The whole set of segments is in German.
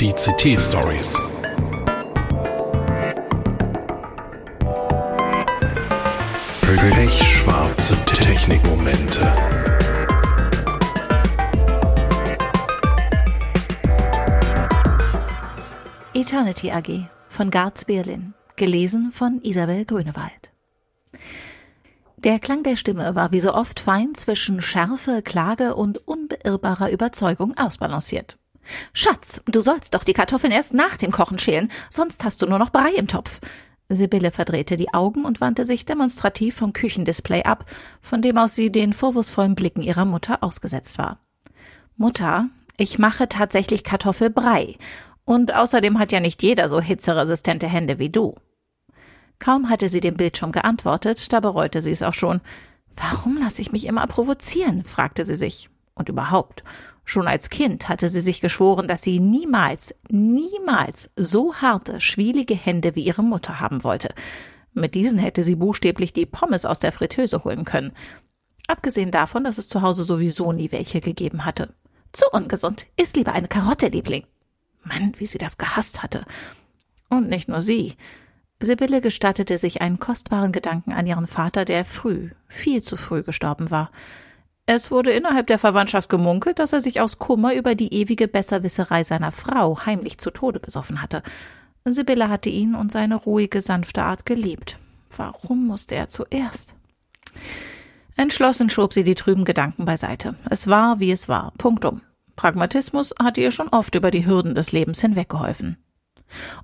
Die CT-Stories. Pechschwarze Technikmomente. Eternity AG von Garz Berlin. Gelesen von Isabel Grünewald. Der Klang der Stimme war wie so oft fein zwischen Schärfe, Klage und unbeirrbarer Überzeugung ausbalanciert. Schatz, du sollst doch die Kartoffeln erst nach dem Kochen schälen, sonst hast du nur noch Brei im Topf. Sibylle verdrehte die Augen und wandte sich demonstrativ vom Küchendisplay ab, von dem aus sie den vorwurfsvollen Blicken ihrer Mutter ausgesetzt war. Mutter, ich mache tatsächlich Kartoffelbrei. Und außerdem hat ja nicht jeder so hitzeresistente Hände wie du. Kaum hatte sie dem Bildschirm geantwortet, da bereute sie es auch schon. Warum lasse ich mich immer provozieren? fragte sie sich. Und überhaupt, Schon als Kind hatte sie sich geschworen, dass sie niemals, niemals so harte, schwielige Hände wie ihre Mutter haben wollte. Mit diesen hätte sie buchstäblich die Pommes aus der Fritteuse holen können. Abgesehen davon, dass es zu Hause sowieso nie welche gegeben hatte. Zu ungesund. Iss lieber eine Karotte, Liebling. Mann, wie sie das gehasst hatte. Und nicht nur sie. Sibylle gestattete sich einen kostbaren Gedanken an ihren Vater, der früh, viel zu früh gestorben war. Es wurde innerhalb der Verwandtschaft gemunkelt, dass er sich aus Kummer über die ewige Besserwisserei seiner Frau heimlich zu Tode gesoffen hatte. Sibylle hatte ihn und seine ruhige, sanfte Art geliebt. Warum musste er zuerst? Entschlossen schob sie die trüben Gedanken beiseite. Es war, wie es war. Punktum. Pragmatismus hatte ihr schon oft über die Hürden des Lebens hinweggeholfen.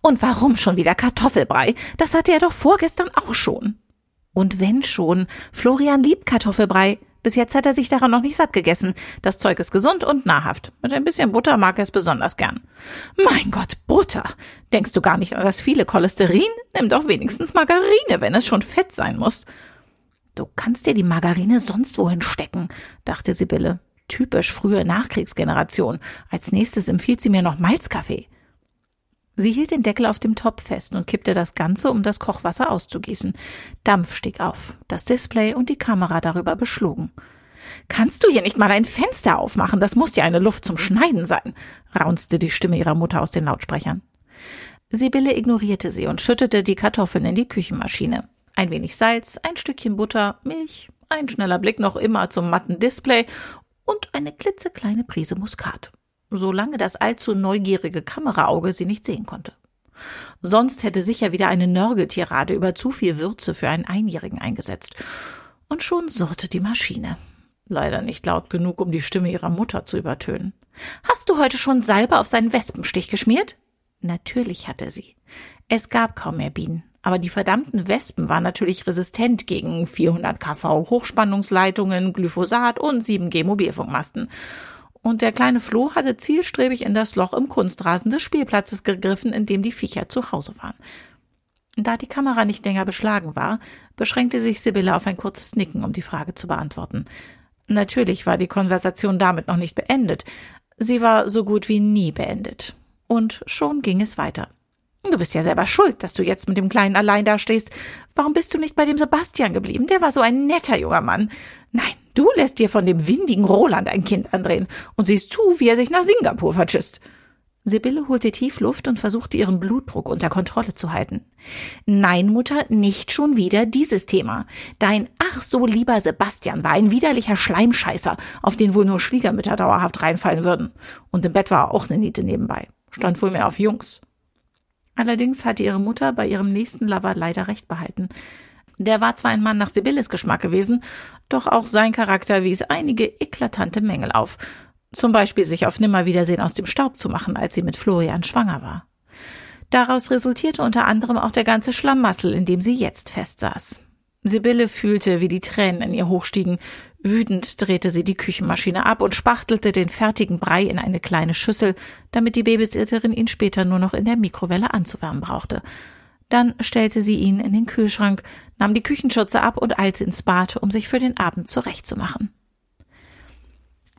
Und warum schon wieder Kartoffelbrei? Das hatte er doch vorgestern auch schon. Und wenn schon, Florian liebt Kartoffelbrei. Bis jetzt hat er sich daran noch nicht satt gegessen. Das Zeug ist gesund und nahrhaft. Mit ein bisschen Butter mag er es besonders gern. Mein Gott, Butter! Denkst du gar nicht an das viele Cholesterin? Nimm doch wenigstens Margarine, wenn es schon Fett sein muss. Du kannst dir die Margarine sonst wohin stecken, dachte Sibylle. Typisch frühe Nachkriegsgeneration. Als nächstes empfiehlt sie mir noch Malzkaffee. Sie hielt den Deckel auf dem Topf fest und kippte das Ganze, um das Kochwasser auszugießen. Dampf stieg auf. Das Display und die Kamera darüber beschlugen. Kannst du hier nicht mal ein Fenster aufmachen? Das muss ja eine Luft zum Schneiden sein, raunzte die Stimme ihrer Mutter aus den Lautsprechern. Sibylle ignorierte sie und schüttete die Kartoffeln in die Küchenmaschine. Ein wenig Salz, ein Stückchen Butter, Milch, ein schneller Blick noch immer zum matten Display und eine klitzekleine Prise Muskat solange das allzu neugierige Kameraauge sie nicht sehen konnte. Sonst hätte sicher wieder eine Nörgeltirade über zu viel Würze für einen Einjährigen eingesetzt. Und schon surrte die Maschine. Leider nicht laut genug, um die Stimme ihrer Mutter zu übertönen. Hast du heute schon Salbe auf seinen Wespenstich geschmiert? Natürlich hatte sie. Es gab kaum mehr Bienen, aber die verdammten Wespen waren natürlich resistent gegen 400 kV Hochspannungsleitungen, Glyphosat und 7G Mobilfunkmasten und der kleine Floh hatte zielstrebig in das Loch im Kunstrasen des Spielplatzes gegriffen, in dem die Viecher zu Hause waren. Da die Kamera nicht länger beschlagen war, beschränkte sich Sibylle auf ein kurzes Nicken, um die Frage zu beantworten. Natürlich war die Konversation damit noch nicht beendet. Sie war so gut wie nie beendet. Und schon ging es weiter. Du bist ja selber schuld, dass du jetzt mit dem Kleinen allein dastehst. Warum bist du nicht bei dem Sebastian geblieben? Der war so ein netter junger Mann. Nein, du lässt dir von dem windigen Roland ein Kind andrehen und siehst zu, wie er sich nach Singapur verschisst. Sibylle holte tief Luft und versuchte ihren Blutdruck unter Kontrolle zu halten. Nein, Mutter, nicht schon wieder dieses Thema. Dein ach so lieber Sebastian war ein widerlicher Schleimscheißer, auf den wohl nur Schwiegermütter dauerhaft reinfallen würden. Und im Bett war auch eine Niete nebenbei. Stand wohl mehr auf Jungs. Allerdings hatte ihre Mutter bei ihrem nächsten Lover leider recht behalten. Der war zwar ein Mann nach Sibylles Geschmack gewesen, doch auch sein Charakter wies einige eklatante Mängel auf. Zum Beispiel sich auf Nimmerwiedersehen aus dem Staub zu machen, als sie mit Florian schwanger war. Daraus resultierte unter anderem auch der ganze Schlamassel, in dem sie jetzt festsaß. Sibylle fühlte, wie die Tränen in ihr hochstiegen. Wütend drehte sie die Küchenmaschine ab und spachtelte den fertigen Brei in eine kleine Schüssel, damit die Babysitterin ihn später nur noch in der Mikrowelle anzuwärmen brauchte. Dann stellte sie ihn in den Kühlschrank, nahm die Küchenschürze ab und eilte ins Bad, um sich für den Abend zurechtzumachen.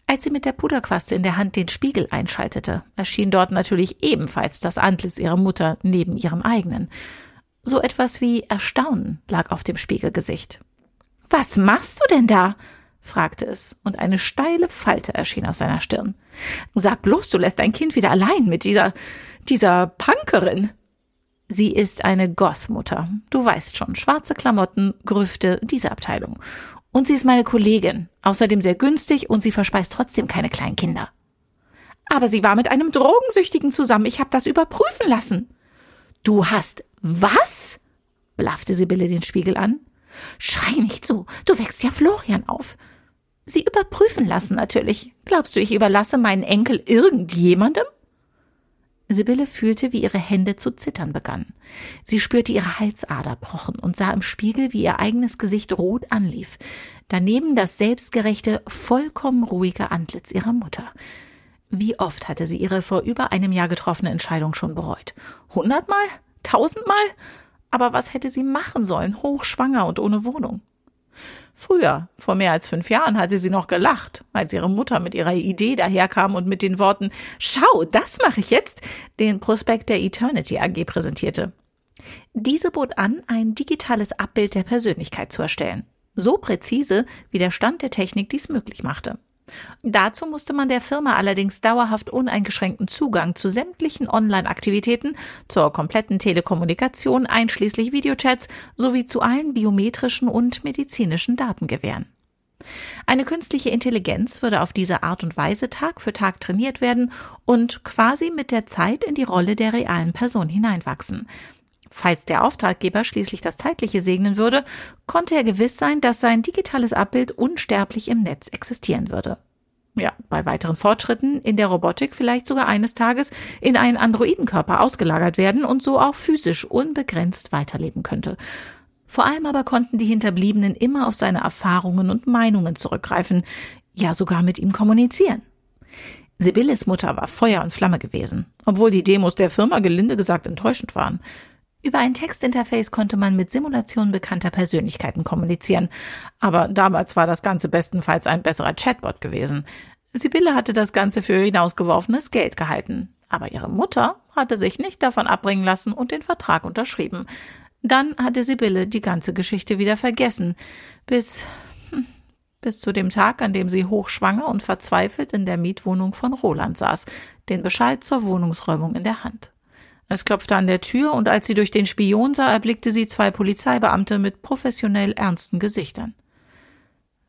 Als sie mit der Puderquaste in der Hand den Spiegel einschaltete, erschien dort natürlich ebenfalls das Antlitz ihrer Mutter neben ihrem eigenen. So etwas wie Erstaunen lag auf dem Spiegelgesicht. Was machst du denn da? fragte es, und eine steile Falte erschien auf seiner Stirn. Sag bloß, du lässt dein Kind wieder allein mit dieser, dieser Punkerin. Sie ist eine Goth-Mutter. Du weißt schon, schwarze Klamotten, Grüfte, diese Abteilung. Und sie ist meine Kollegin. Außerdem sehr günstig und sie verspeist trotzdem keine kleinen Kinder. Aber sie war mit einem Drogensüchtigen zusammen. Ich habe das überprüfen lassen. Du hast was? blaffte Sibylle den Spiegel an. Schrei nicht so. Du wächst ja Florian auf. Sie überprüfen lassen natürlich. Glaubst du, ich überlasse meinen Enkel irgendjemandem? Sibylle fühlte, wie ihre Hände zu zittern begannen. Sie spürte ihre Halsader pochen und sah im Spiegel, wie ihr eigenes Gesicht rot anlief. Daneben das selbstgerechte, vollkommen ruhige Antlitz ihrer Mutter. Wie oft hatte sie ihre vor über einem Jahr getroffene Entscheidung schon bereut? Hundertmal? Tausendmal? Aber was hätte sie machen sollen, hochschwanger und ohne Wohnung? Früher, vor mehr als fünf Jahren, hatte sie noch gelacht, als ihre Mutter mit ihrer Idee daherkam und mit den Worten Schau, das mache ich jetzt, den Prospekt der Eternity AG präsentierte. Diese bot an, ein digitales Abbild der Persönlichkeit zu erstellen. So präzise, wie der Stand der Technik dies möglich machte. Dazu musste man der Firma allerdings dauerhaft uneingeschränkten Zugang zu sämtlichen Online-Aktivitäten, zur kompletten Telekommunikation einschließlich Videochats sowie zu allen biometrischen und medizinischen Daten gewähren. Eine künstliche Intelligenz würde auf diese Art und Weise Tag für Tag trainiert werden und quasi mit der Zeit in die Rolle der realen Person hineinwachsen. Falls der Auftraggeber schließlich das Zeitliche segnen würde, konnte er gewiss sein, dass sein digitales Abbild unsterblich im Netz existieren würde. Ja, bei weiteren Fortschritten in der Robotik vielleicht sogar eines Tages in einen Androidenkörper ausgelagert werden und so auch physisch unbegrenzt weiterleben könnte. Vor allem aber konnten die Hinterbliebenen immer auf seine Erfahrungen und Meinungen zurückgreifen, ja sogar mit ihm kommunizieren. Sibylles Mutter war Feuer und Flamme gewesen, obwohl die Demos der Firma gelinde gesagt enttäuschend waren. Über ein Textinterface konnte man mit Simulationen bekannter Persönlichkeiten kommunizieren. Aber damals war das Ganze bestenfalls ein besserer Chatbot gewesen. Sibylle hatte das Ganze für hinausgeworfenes Geld gehalten. Aber ihre Mutter hatte sich nicht davon abbringen lassen und den Vertrag unterschrieben. Dann hatte Sibylle die ganze Geschichte wieder vergessen. Bis, hm, bis zu dem Tag, an dem sie hochschwanger und verzweifelt in der Mietwohnung von Roland saß, den Bescheid zur Wohnungsräumung in der Hand. Es klopfte an der Tür und als sie durch den Spion sah, erblickte sie zwei Polizeibeamte mit professionell ernsten Gesichtern.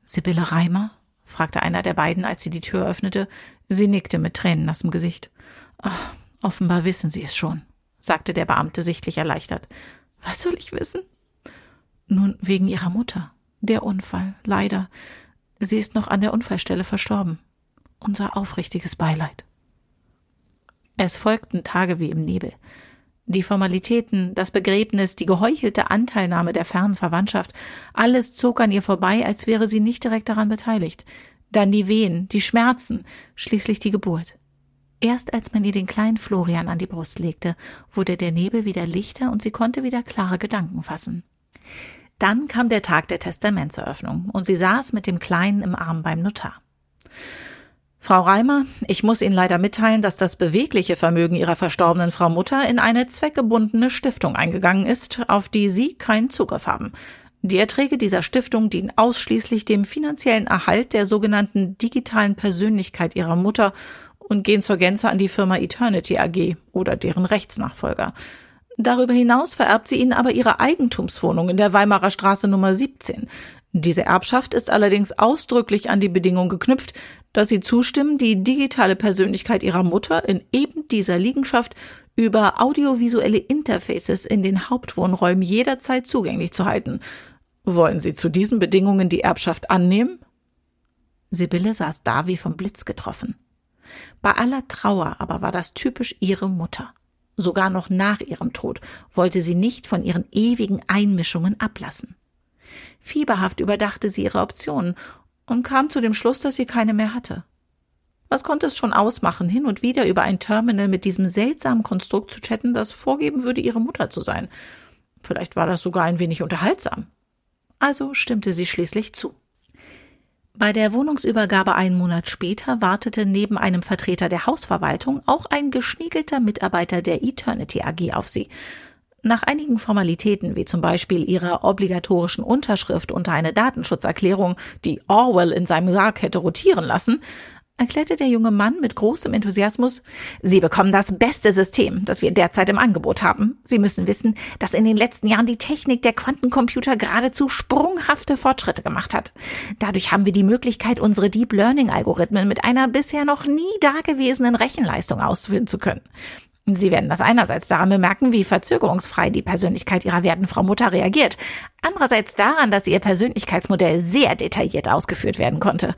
Sibylle Reimer? fragte einer der beiden, als sie die Tür öffnete. Sie nickte mit tränennassem Gesicht. Ach, offenbar wissen Sie es schon, sagte der Beamte sichtlich erleichtert. Was soll ich wissen? Nun, wegen Ihrer Mutter. Der Unfall, leider. Sie ist noch an der Unfallstelle verstorben. Unser aufrichtiges Beileid. Es folgten Tage wie im Nebel. Die Formalitäten, das Begräbnis, die geheuchelte Anteilnahme der fernen Verwandtschaft, alles zog an ihr vorbei, als wäre sie nicht direkt daran beteiligt. Dann die Wehen, die Schmerzen, schließlich die Geburt. Erst als man ihr den kleinen Florian an die Brust legte, wurde der Nebel wieder lichter und sie konnte wieder klare Gedanken fassen. Dann kam der Tag der Testamentseröffnung und sie saß mit dem Kleinen im Arm beim Notar. Frau Reimer, ich muss Ihnen leider mitteilen, dass das bewegliche Vermögen Ihrer verstorbenen Frau Mutter in eine zweckgebundene Stiftung eingegangen ist, auf die Sie keinen Zugriff haben. Die Erträge dieser Stiftung dienen ausschließlich dem finanziellen Erhalt der sogenannten digitalen Persönlichkeit Ihrer Mutter und gehen zur Gänze an die Firma Eternity AG oder deren Rechtsnachfolger. Darüber hinaus vererbt sie ihnen aber ihre Eigentumswohnung in der Weimarer Straße Nummer 17. Diese Erbschaft ist allerdings ausdrücklich an die Bedingung geknüpft, dass sie zustimmen, die digitale Persönlichkeit ihrer Mutter in eben dieser Liegenschaft über audiovisuelle Interfaces in den Hauptwohnräumen jederzeit zugänglich zu halten. Wollen Sie zu diesen Bedingungen die Erbschaft annehmen? Sibylle saß da wie vom Blitz getroffen. Bei aller Trauer aber war das typisch ihre Mutter. Sogar noch nach ihrem Tod wollte sie nicht von ihren ewigen Einmischungen ablassen. Fieberhaft überdachte sie ihre Optionen und kam zu dem Schluss, dass sie keine mehr hatte. Was konnte es schon ausmachen, hin und wieder über ein Terminal mit diesem seltsamen Konstrukt zu chatten, das vorgeben würde, ihre Mutter zu sein? Vielleicht war das sogar ein wenig unterhaltsam. Also stimmte sie schließlich zu. Bei der Wohnungsübergabe einen Monat später wartete neben einem Vertreter der Hausverwaltung auch ein geschniegelter Mitarbeiter der Eternity AG auf sie. Nach einigen Formalitäten, wie zum Beispiel ihrer obligatorischen Unterschrift unter eine Datenschutzerklärung, die Orwell in seinem Sarg hätte rotieren lassen, erklärte der junge Mann mit großem Enthusiasmus, Sie bekommen das beste System, das wir derzeit im Angebot haben. Sie müssen wissen, dass in den letzten Jahren die Technik der Quantencomputer geradezu sprunghafte Fortschritte gemacht hat. Dadurch haben wir die Möglichkeit, unsere Deep Learning Algorithmen mit einer bisher noch nie dagewesenen Rechenleistung ausführen zu können. Sie werden das einerseits daran bemerken, wie verzögerungsfrei die Persönlichkeit Ihrer werten Frau Mutter reagiert, andererseits daran, dass Ihr Persönlichkeitsmodell sehr detailliert ausgeführt werden konnte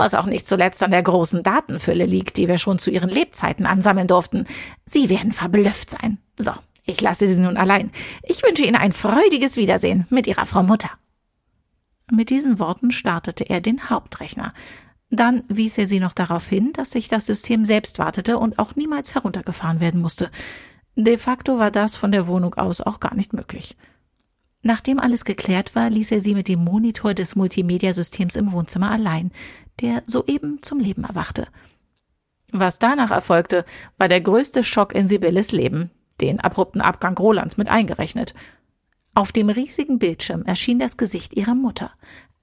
was auch nicht zuletzt an der großen Datenfülle liegt, die wir schon zu ihren Lebzeiten ansammeln durften. Sie werden verblüfft sein. So, ich lasse Sie nun allein. Ich wünsche Ihnen ein freudiges Wiedersehen mit Ihrer Frau Mutter. Mit diesen Worten startete er den Hauptrechner. Dann wies er sie noch darauf hin, dass sich das System selbst wartete und auch niemals heruntergefahren werden musste. De facto war das von der Wohnung aus auch gar nicht möglich. Nachdem alles geklärt war, ließ er sie mit dem Monitor des Multimedia-Systems im Wohnzimmer allein der soeben zum Leben erwachte. Was danach erfolgte, war der größte Schock in Sibylles Leben, den abrupten Abgang Rolands mit eingerechnet. Auf dem riesigen Bildschirm erschien das Gesicht ihrer Mutter,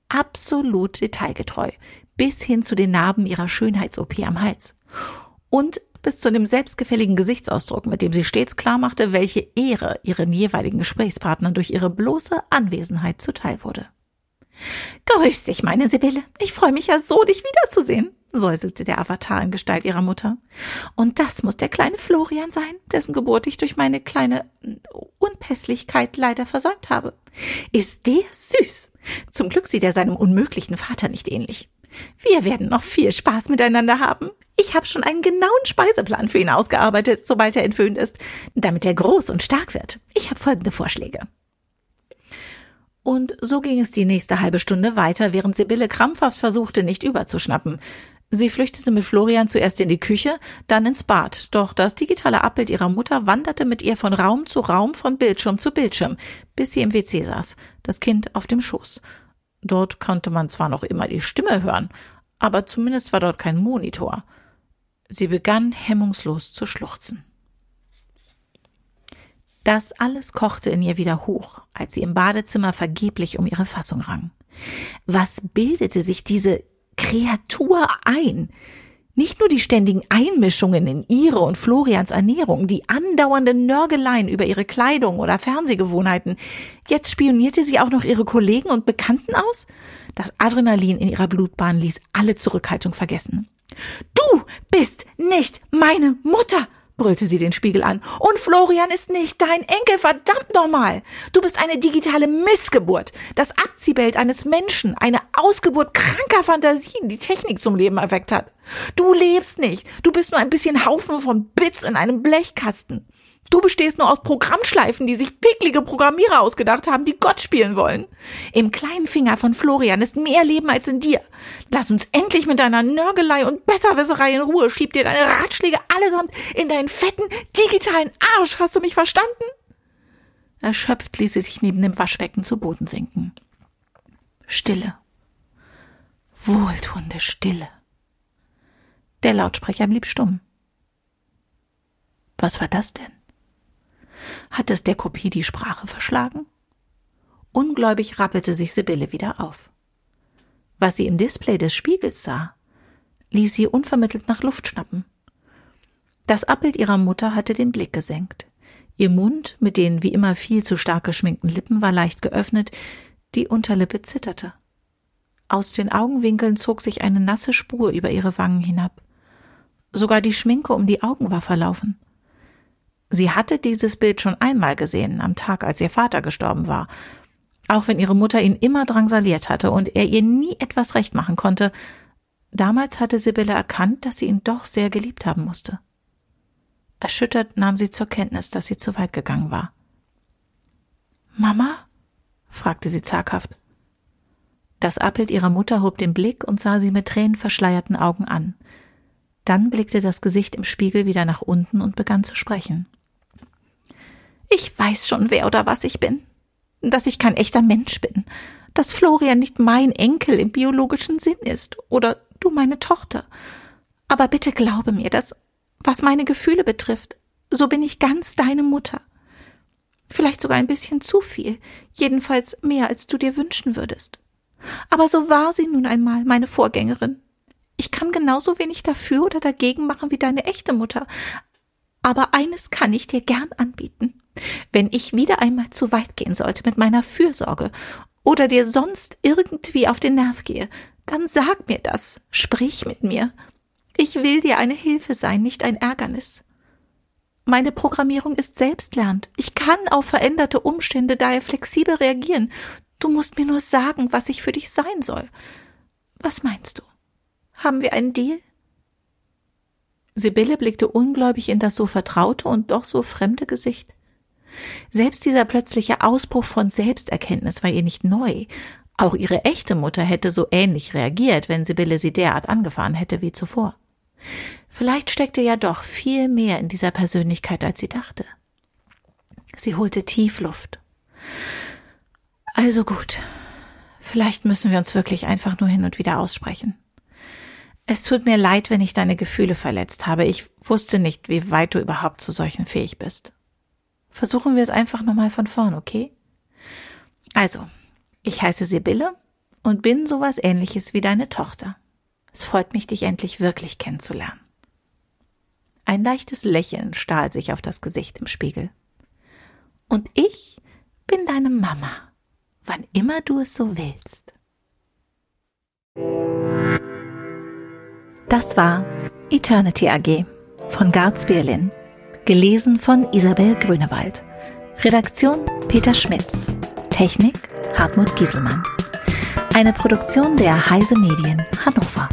absolut detailgetreu, bis hin zu den Narben ihrer Schönheits-OP am Hals. Und bis zu dem selbstgefälligen Gesichtsausdruck, mit dem sie stets klarmachte, welche Ehre ihren jeweiligen Gesprächspartnern durch ihre bloße Anwesenheit zuteil wurde. Grüß dich, meine Sibylle. Ich freue mich ja so, dich wiederzusehen, säuselte der Avatar in Gestalt ihrer Mutter. Und das muss der kleine Florian sein, dessen Geburt ich durch meine kleine Unpässlichkeit leider versäumt habe. Ist der süß. Zum Glück sieht er seinem unmöglichen Vater nicht ähnlich. Wir werden noch viel Spaß miteinander haben. Ich habe schon einen genauen Speiseplan für ihn ausgearbeitet, sobald er entwöhnt ist, damit er groß und stark wird. Ich habe folgende Vorschläge. Und so ging es die nächste halbe Stunde weiter, während Sibylle krampfhaft versuchte, nicht überzuschnappen. Sie flüchtete mit Florian zuerst in die Küche, dann ins Bad, doch das digitale Abbild ihrer Mutter wanderte mit ihr von Raum zu Raum, von Bildschirm zu Bildschirm, bis sie im WC saß, das Kind auf dem Schoß. Dort konnte man zwar noch immer die Stimme hören, aber zumindest war dort kein Monitor. Sie begann hemmungslos zu schluchzen. Das alles kochte in ihr wieder hoch, als sie im Badezimmer vergeblich um ihre Fassung rang. Was bildete sich diese Kreatur ein? Nicht nur die ständigen Einmischungen in ihre und Florians Ernährung, die andauernden Nörgeleien über ihre Kleidung oder Fernsehgewohnheiten. Jetzt spionierte sie auch noch ihre Kollegen und Bekannten aus? Das Adrenalin in ihrer Blutbahn ließ alle Zurückhaltung vergessen. Du bist nicht meine Mutter, brüllte sie den Spiegel an. Und Florian ist nicht dein Enkel, verdammt nochmal. Du bist eine digitale Missgeburt, das Abziehbild eines Menschen, eine Ausgeburt kranker Fantasien, die Technik zum Leben erweckt hat. Du lebst nicht, du bist nur ein bisschen Haufen von Bits in einem Blechkasten. Du bestehst nur aus Programmschleifen, die sich picklige Programmierer ausgedacht haben, die Gott spielen wollen. Im kleinen Finger von Florian ist mehr Leben als in dir. Lass uns endlich mit deiner Nörgelei und Besserwisserei in Ruhe. Schieb dir deine Ratschläge allesamt in deinen fetten, digitalen Arsch. Hast du mich verstanden? Erschöpft ließ sie sich neben dem Waschbecken zu Boden sinken. Stille. Wohltuende Stille. Der Lautsprecher blieb stumm. Was war das denn? Hat es der Kopie die Sprache verschlagen? Ungläubig rappelte sich Sibylle wieder auf. Was sie im Display des Spiegels sah, ließ sie unvermittelt nach Luft schnappen. Das Abbild ihrer Mutter hatte den Blick gesenkt. Ihr Mund mit den wie immer viel zu stark geschminkten Lippen war leicht geöffnet, die Unterlippe zitterte. Aus den Augenwinkeln zog sich eine nasse Spur über ihre Wangen hinab. Sogar die Schminke um die Augen war verlaufen. Sie hatte dieses Bild schon einmal gesehen, am Tag, als ihr Vater gestorben war. Auch wenn ihre Mutter ihn immer drangsaliert hatte und er ihr nie etwas recht machen konnte, damals hatte Sibylle erkannt, dass sie ihn doch sehr geliebt haben musste. Erschüttert nahm sie zur Kenntnis, dass sie zu weit gegangen war. Mama? fragte sie zaghaft. Das Abbild ihrer Mutter hob den Blick und sah sie mit tränenverschleierten Augen an. Dann blickte das Gesicht im Spiegel wieder nach unten und begann zu sprechen. Ich weiß schon, wer oder was ich bin. Dass ich kein echter Mensch bin. Dass Florian nicht mein Enkel im biologischen Sinn ist. Oder du meine Tochter. Aber bitte glaube mir, dass, was meine Gefühle betrifft, so bin ich ganz deine Mutter. Vielleicht sogar ein bisschen zu viel, jedenfalls mehr, als du dir wünschen würdest. Aber so war sie nun einmal, meine Vorgängerin. Ich kann genauso wenig dafür oder dagegen machen wie deine echte Mutter. Aber eines kann ich dir gern anbieten. Wenn ich wieder einmal zu weit gehen sollte mit meiner Fürsorge oder dir sonst irgendwie auf den Nerv gehe, dann sag mir das, sprich mit mir. Ich will dir eine Hilfe sein, nicht ein Ärgernis. Meine Programmierung ist selbstlernend. Ich kann auf veränderte Umstände daher flexibel reagieren. Du musst mir nur sagen, was ich für dich sein soll. Was meinst du? Haben wir einen Deal? Sibylle blickte ungläubig in das so vertraute und doch so fremde Gesicht. Selbst dieser plötzliche Ausbruch von Selbsterkenntnis war ihr nicht neu. Auch ihre echte Mutter hätte so ähnlich reagiert, wenn Sibylle sie derart angefahren hätte wie zuvor. Vielleicht steckte ja doch viel mehr in dieser Persönlichkeit, als sie dachte. Sie holte tief Luft. Also gut. Vielleicht müssen wir uns wirklich einfach nur hin und wieder aussprechen. Es tut mir leid, wenn ich deine Gefühle verletzt habe. Ich wusste nicht, wie weit du überhaupt zu solchen fähig bist. Versuchen wir es einfach nochmal von vorn, okay? Also, ich heiße Sibylle und bin sowas ähnliches wie deine Tochter. Es freut mich, dich endlich wirklich kennenzulernen. Ein leichtes Lächeln stahl sich auf das Gesicht im Spiegel. Und ich bin deine Mama, wann immer du es so willst. Das war Eternity AG von Garz Birlin, gelesen von Isabel Grünewald. Redaktion Peter Schmitz. Technik Hartmut Gieselmann. Eine Produktion der Heise Medien Hannover.